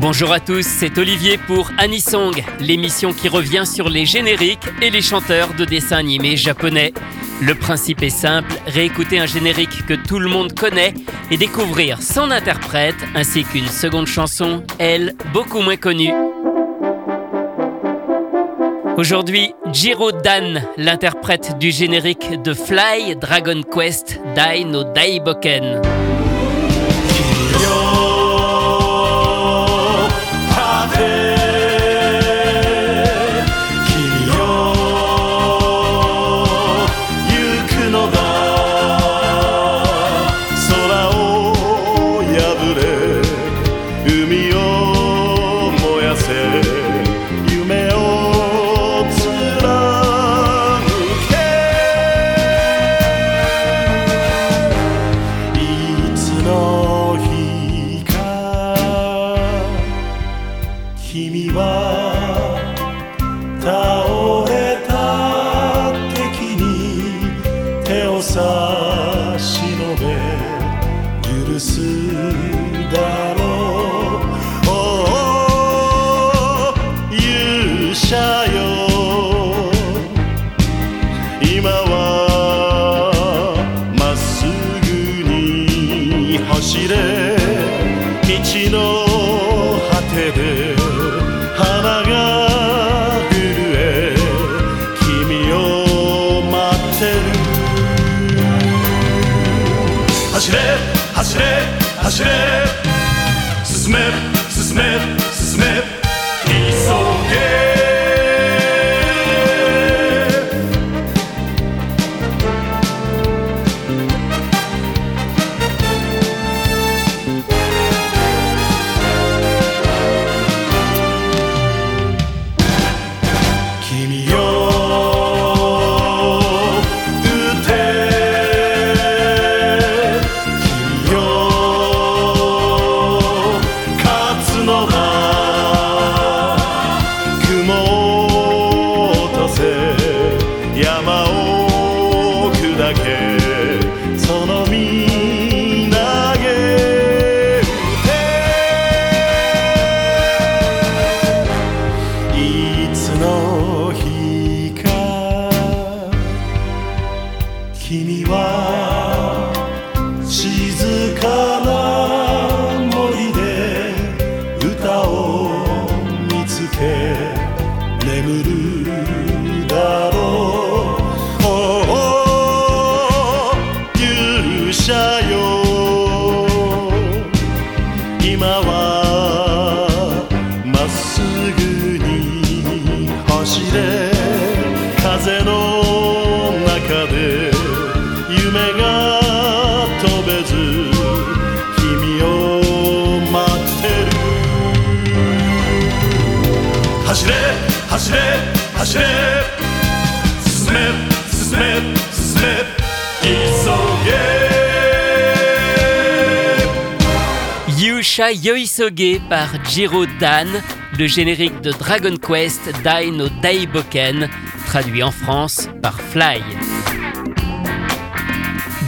Bonjour à tous, c'est Olivier pour Anisong, l'émission qui revient sur les génériques et les chanteurs de dessins animés japonais. Le principe est simple, réécouter un générique que tout le monde connaît et découvrir son interprète ainsi qu'une seconde chanson, elle, beaucoup moins connue. Aujourd'hui, Jiro Dan, l'interprète du générique de Fly Dragon Quest Dai no Daiboken. くすだろう」お「勇者よ。今はまっすぐに走れ。道の Smith, Smith, Smith, Smith, He's so gay. 君は静かな Yusha Yoisoge par Jiro Dan, le générique de Dragon Quest Dai no Daiboken, traduit en France par Fly.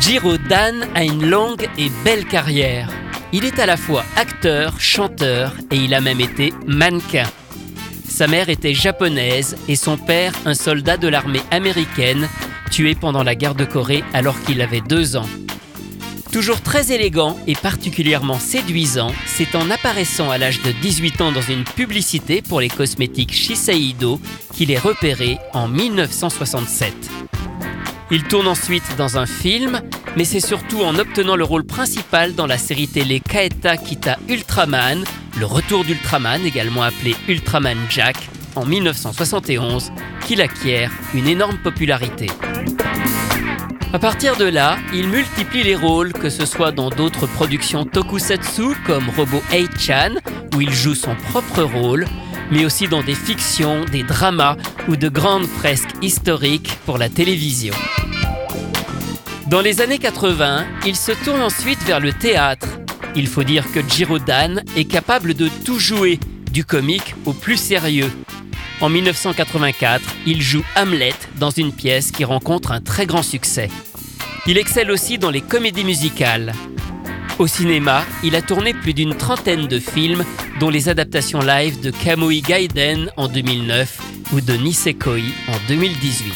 Jiro Dan a une longue et belle carrière. Il est à la fois acteur, chanteur et il a même été mannequin. Sa mère était japonaise et son père un soldat de l'armée américaine tué pendant la guerre de Corée alors qu'il avait deux ans. Toujours très élégant et particulièrement séduisant, c'est en apparaissant à l'âge de 18 ans dans une publicité pour les cosmétiques Shiseido qu'il est repéré en 1967. Il tourne ensuite dans un film, mais c'est surtout en obtenant le rôle principal dans la série télé Kaeta Kita Ultraman, le retour d'Ultraman, également appelé Ultraman Jack, en 1971, qu'il acquiert une énorme popularité. À partir de là, il multiplie les rôles, que ce soit dans d'autres productions tokusatsu comme Robo 8-chan, où il joue son propre rôle, mais aussi dans des fictions, des dramas ou de grandes fresques historiques pour la télévision. Dans les années 80, il se tourne ensuite vers le théâtre. Il faut dire que Jiro Dan est capable de tout jouer, du comique au plus sérieux. En 1984, il joue Hamlet dans une pièce qui rencontre un très grand succès. Il excelle aussi dans les comédies musicales. Au cinéma, il a tourné plus d'une trentaine de films, dont les adaptations live de Kamui Gaiden en 2009 ou de Nisekoi en 2018.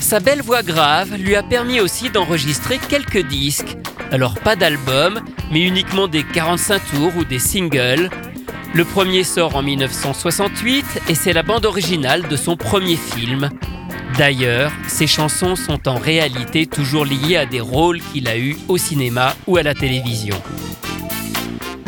Sa belle voix grave lui a permis aussi d'enregistrer quelques disques, alors pas d'album, mais uniquement des 45 tours ou des singles. Le premier sort en 1968 et c'est la bande originale de son premier film, D'ailleurs, ses chansons sont en réalité toujours liées à des rôles qu'il a eus au cinéma ou à la télévision.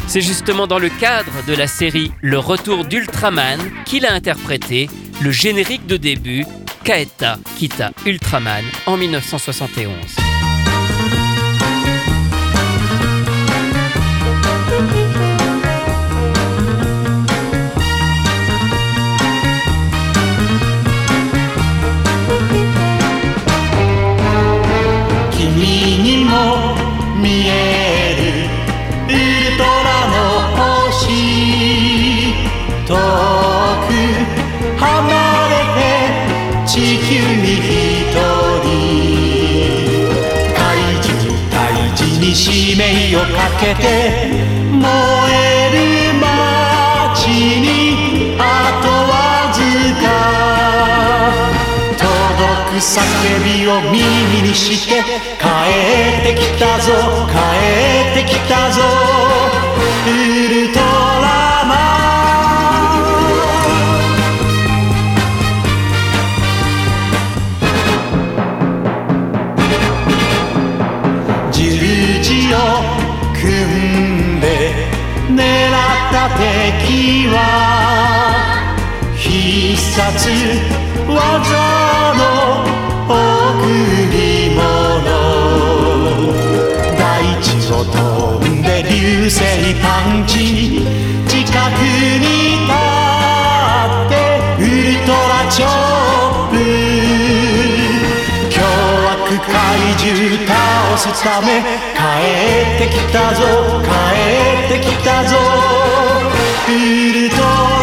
C'est justement dans le cadre de la série Le Retour d'Ultraman qu'il a interprété le générique de début Kaeta Kita Ultraman en 1971. をかけて燃える街にあとわずか届く叫びを耳にして帰ってきたぞ帰ってきたぞ。敵は必殺技の贈り物。大地を飛んで流星パンチ近くにいた。怪獣倒すため帰ってきたぞ帰ってきたぞ。ウルト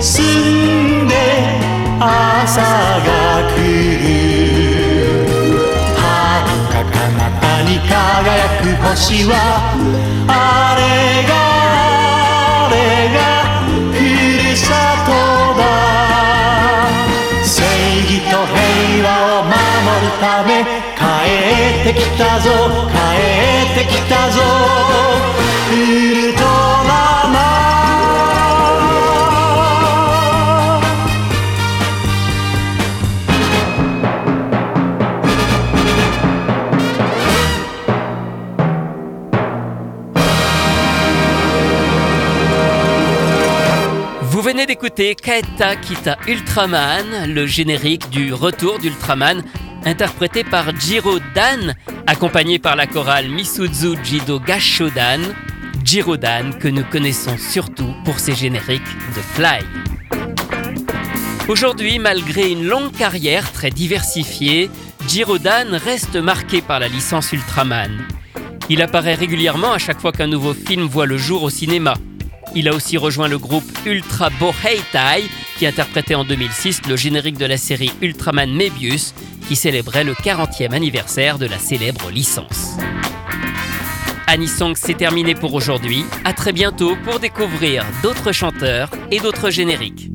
澄んで朝が来る遥か彼方に輝く星はあれがあれがふるさとだ。正義と平和を守るため帰ってきたぞ。帰ってきたぞ。ウル d'écouter Kaeta Kita Ultraman, le générique du retour d'Ultraman, interprété par Jiro Dan, accompagné par la chorale Misuzu Jido Gashodan, Jiro Dan que nous connaissons surtout pour ses génériques de Fly. Aujourd'hui, malgré une longue carrière très diversifiée, Jiro Dan reste marqué par la licence Ultraman. Il apparaît régulièrement à chaque fois qu'un nouveau film voit le jour au cinéma. Il a aussi rejoint le groupe Ultra Boheitai qui interprétait en 2006 le générique de la série Ultraman Mebius qui célébrait le 40e anniversaire de la célèbre licence. Anisong, c'est terminé pour aujourd'hui. À très bientôt pour découvrir d'autres chanteurs et d'autres génériques.